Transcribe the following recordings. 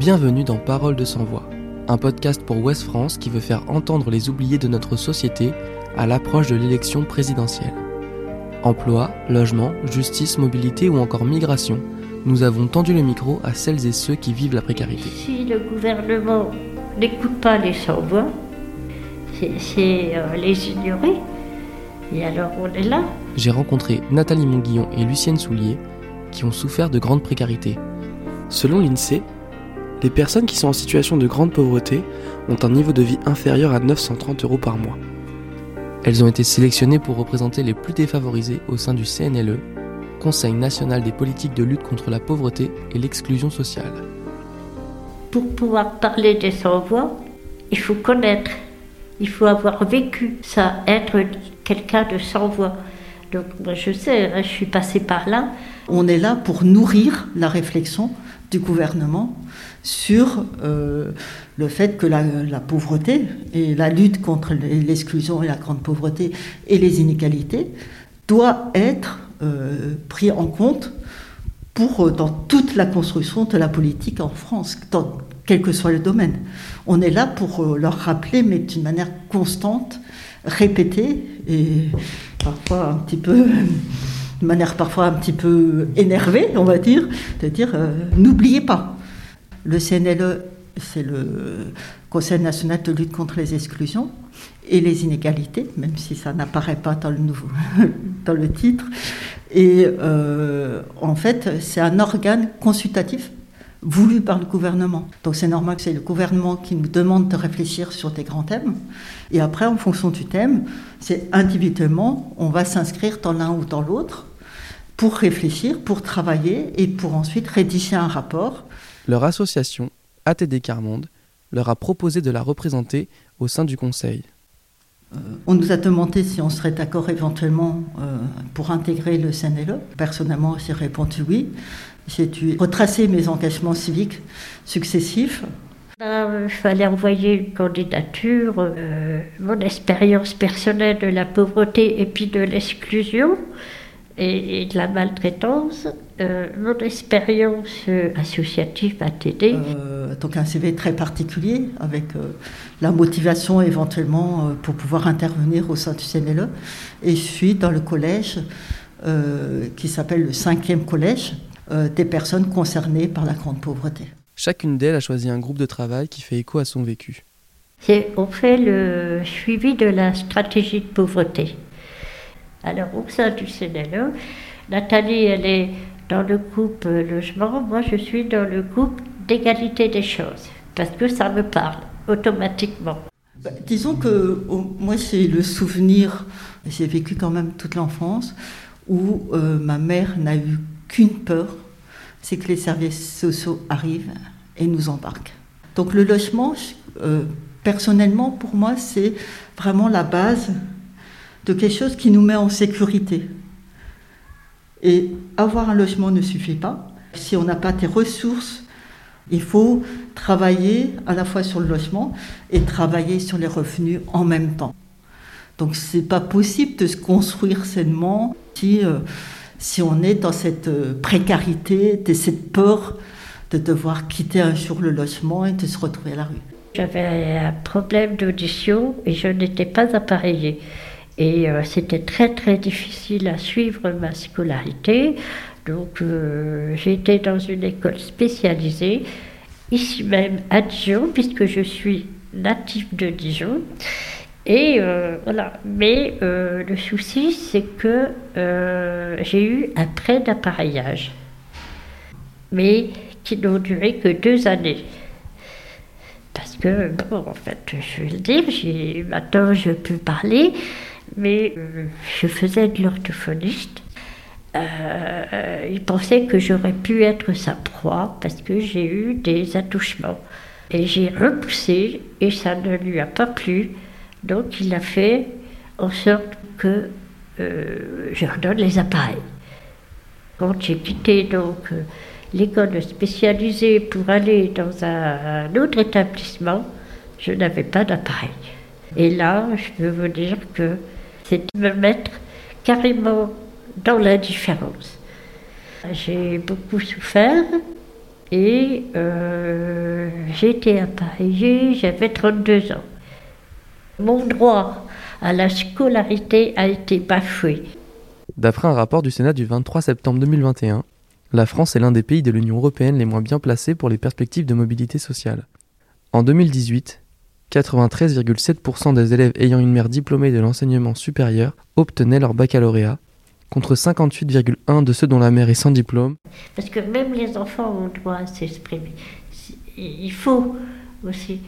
Bienvenue dans Parole de sans voix, un podcast pour Ouest France qui veut faire entendre les oubliés de notre société à l'approche de l'élection présidentielle. Emploi, logement, justice, mobilité ou encore migration, nous avons tendu le micro à celles et ceux qui vivent la précarité. Si le gouvernement n'écoute pas les sans-voix, c'est euh, les ignorer. Et alors on est là. J'ai rencontré Nathalie Monguillon et Lucienne Soulier qui ont souffert de grande précarité. Selon l'INSEE, les personnes qui sont en situation de grande pauvreté ont un niveau de vie inférieur à 930 euros par mois. Elles ont été sélectionnées pour représenter les plus défavorisés au sein du CNLE, Conseil national des politiques de lutte contre la pauvreté et l'exclusion sociale. Pour pouvoir parler des sans-voix, il faut connaître, il faut avoir vécu ça, être quelqu'un de sans-voix. Donc moi je sais, hein, je suis passée par là. On est là pour nourrir la réflexion du gouvernement sur euh, le fait que la, pauvreté et la lutte contre l'exclusion et la grande pauvreté et les inégalités doit être euh, pris en compte pour euh, dans toute la construction de la politique en France, dans, quel que soit le domaine. On est là pour leur rappeler, mais d'une manière constante, répétée et parfois un petit peu de manière parfois un petit peu énervée, on va dire, de dire n'oubliez pas, le CNLE, c'est le Conseil national de lutte contre les exclusions et les inégalités, même si ça n'apparaît pas dans le, nouveau, dans le titre. Et euh, en fait, c'est un organe consultatif voulu par le gouvernement. Donc c'est normal que c'est le gouvernement qui nous demande de réfléchir sur des grands thèmes. Et après, en fonction du thème, c'est individuellement, on va s'inscrire dans l'un ou dans l'autre pour réfléchir, pour travailler et pour ensuite rédiger un rapport leur association, ATD Carmonde, leur a proposé de la représenter au sein du conseil. Euh, on nous a demandé si on serait d'accord éventuellement euh, pour intégrer le CNLE. Personnellement, j'ai répondu oui. J'ai dû retracer mes engagements civiques successifs. Il fallait envoyer une candidature, euh, mon expérience personnelle de la pauvreté et puis de l'exclusion et, de la maltraitance. Euh, mon expérience euh, associative a aidé. Euh, donc un CV très particulier avec la motivation éventuellement pour pouvoir intervenir au sein du CNLE. Et je suis dans le collège qui s'appelle le cinquième collège des personnes concernées par la grande pauvreté. Chacune d'elles a choisi un groupe de travail qui fait écho à son vécu. On fait le suivi de la stratégie de pauvreté. Alors, au sein du CNLE, Nathalie, elle est dans le groupe euh, logement, moi je suis dans le groupe d'égalité des choses, parce que ça me parle automatiquement. Bah, disons que moi c'est le souvenir, j'ai vécu quand même toute l'enfance, où euh, ma mère n'a eu qu'une peur, c'est que les services sociaux arrivent et nous embarquent. Donc le logement, euh, personnellement pour moi, c'est vraiment la base de quelque chose qui nous met en sécurité. Et avoir un logement ne suffit pas. Si on n'a pas des ressources, il faut travailler à la fois sur le logement et travailler sur les revenus en même temps. Donc c'est pas possible de se construire sainement si, euh, si on est dans cette euh, précarité, de cette peur de devoir quitter un jour le logement et de se retrouver à la rue. J'avais un problème d'audition et je n'étais pas appareillée. Et euh, c'était très très difficile à suivre ma scolarité. Donc euh, j'étais dans une école spécialisée, ici même à Dijon, puisque je suis natif de Dijon. Et euh, voilà. Mais le souci, c'est que j'ai eu un prêt d'appareillage, mais qui n'ont duré que deux années. Parce que, bon, en fait, je vais le dire, maintenant je peux parler mais euh, je faisais de l'orthophoniste. Euh, il pensait que j'aurais pu être sa proie parce que j'ai eu des attouchements. Et j'ai repoussé et ça ne lui a pas plu. Donc il a fait en sorte que euh, je redonne les appareils. Quand j'ai quitté donc l'école spécialisée pour aller dans un autre établissement, je n'avais pas d'appareil. Et là, je peux vous dire que c'est de me mettre carrément dans l'indifférence. J'ai beaucoup souffert et euh, été appareillée, j'avais 32 ans. Mon droit à la scolarité a été bafoué. D'après un rapport du Sénat du 23 septembre 2021, la France est l'un des pays de l'Union européenne les moins bien placés pour les perspectives de mobilité sociale. En 2018, 93,7% des élèves ayant une mère diplômée de l'enseignement supérieur obtenaient leur baccalauréat, contre 58,1% de ceux dont la mère est sans diplôme. Parce que même les enfants ont droit à s'exprimer. Il faut aussi.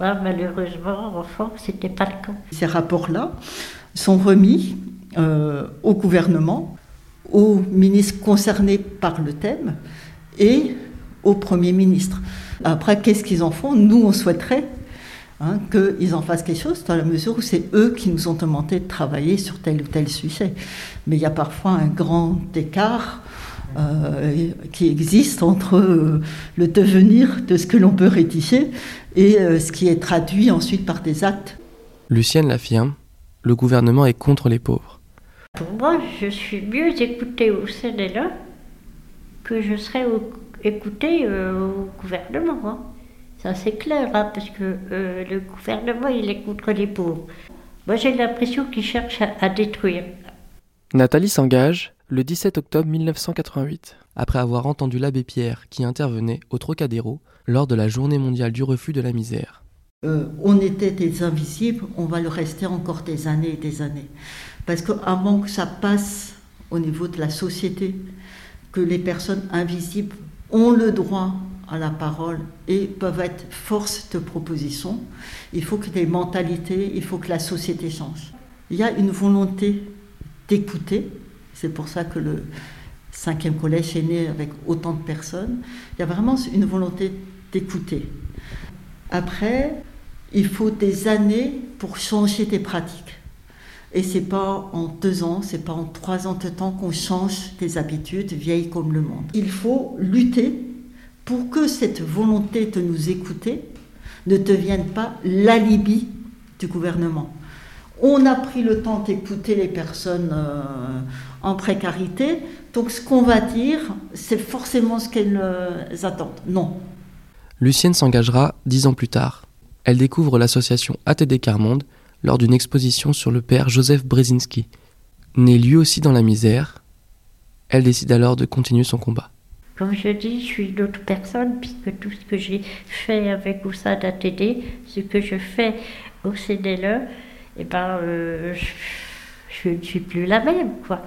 Moi, malheureusement, enfant, c'était pas le cas. Ces rapports-là sont remis euh, au gouvernement, aux ministres concernés par le thème et au Premier ministre. Après, qu'est-ce qu'ils en font? Nous, on souhaiterait hein, qu'ils en fassent quelque chose dans la mesure où c'est eux qui nous ont demandé de travailler sur tel ou tel sujet. Mais il y a parfois un grand écart euh, qui existe entre euh, le devenir de ce que l'on peut rédiger et euh, ce qui est traduit ensuite par des actes. Lucienne l'affirme, le gouvernement est contre les pauvres. Pour moi, je suis mieux écoutée au CNLA que je serais écoutée au gouvernement. Hein. Ça c'est clair, hein, parce que le gouvernement, il est contre les pauvres. Moi, j'ai l'impression qu'il cherche à détruire. Nathalie s'engage le 17 octobre 1988, après avoir entendu l'abbé Pierre qui intervenait au Trocadéro lors de la journée mondiale du refus de la misère. Euh, on était des invisibles, on va le rester encore des années et des années. Parce qu'avant que ça passe au niveau de la société, que les personnes invisibles ont le droit à la parole et peuvent être force de proposition, il faut que les mentalités, il faut que la société change. Il y a une volonté d'écouter. C'est pour ça que le cinquième collège est né avec autant de personnes. Il y a vraiment une volonté d'écouter. Après, il faut des années pour changer des pratiques. Et c'est pas en deux ans, c'est pas en trois ans de temps qu'on change des habitudes vieilles comme le monde. Il faut lutter pour que cette volonté de nous écouter ne devienne pas l'alibi du gouvernement. On a pris le temps d'écouter les personnes euh, en précarité, donc ce qu'on va dire, c'est forcément ce qu'elles euh, attendent. Non. Lucienne s'engagera dix ans plus tard. Elle découvre l'association ATD Carmonde lors d'une exposition sur le père Joseph Brzezinski. Né lui aussi dans la misère, elle décide alors de continuer son combat. Comme je dis, je suis une autre personne, puisque tout ce que j'ai fait avec sein d'ATD, ce que je fais au CDLE, eh ben, euh, je, ne suis plus la même, quoi.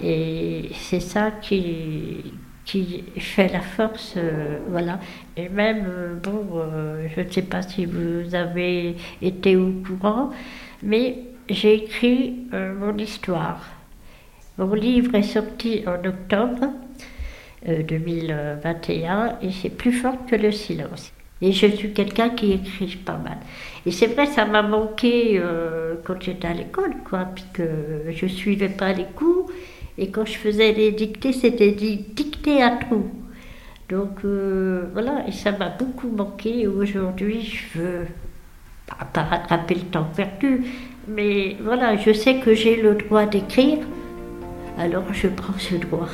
Et c'est ça qui, qui fait la force, euh, voilà. Et même, euh, je ne sais pas si vous avez été au courant, mais j'ai écrit mon histoire. Mon livre est sorti en octobre 2021 et c'est plus fort que le silence. Et je suis quelqu'un qui écrit pas mal. Et c'est vrai, ça m'a manqué euh, quand j'étais à l'école, quoi, puisque je suivais pas les cours. Et quand je faisais les dictées, c'était dictées à trous. Donc euh, voilà, et ça m'a beaucoup manqué. Aujourd'hui, je veux pas rattraper le temps perdu, mais voilà, je sais que j'ai le droit d'écrire, alors je prends ce droit.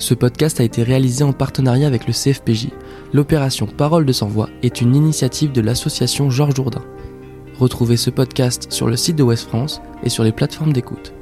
Ce podcast a été réalisé en partenariat avec le CFPJ. L'opération Parole de Sans-Voix est une initiative de l'association Georges Jourdain. Retrouvez ce podcast sur le site de West France et sur les plateformes d'écoute.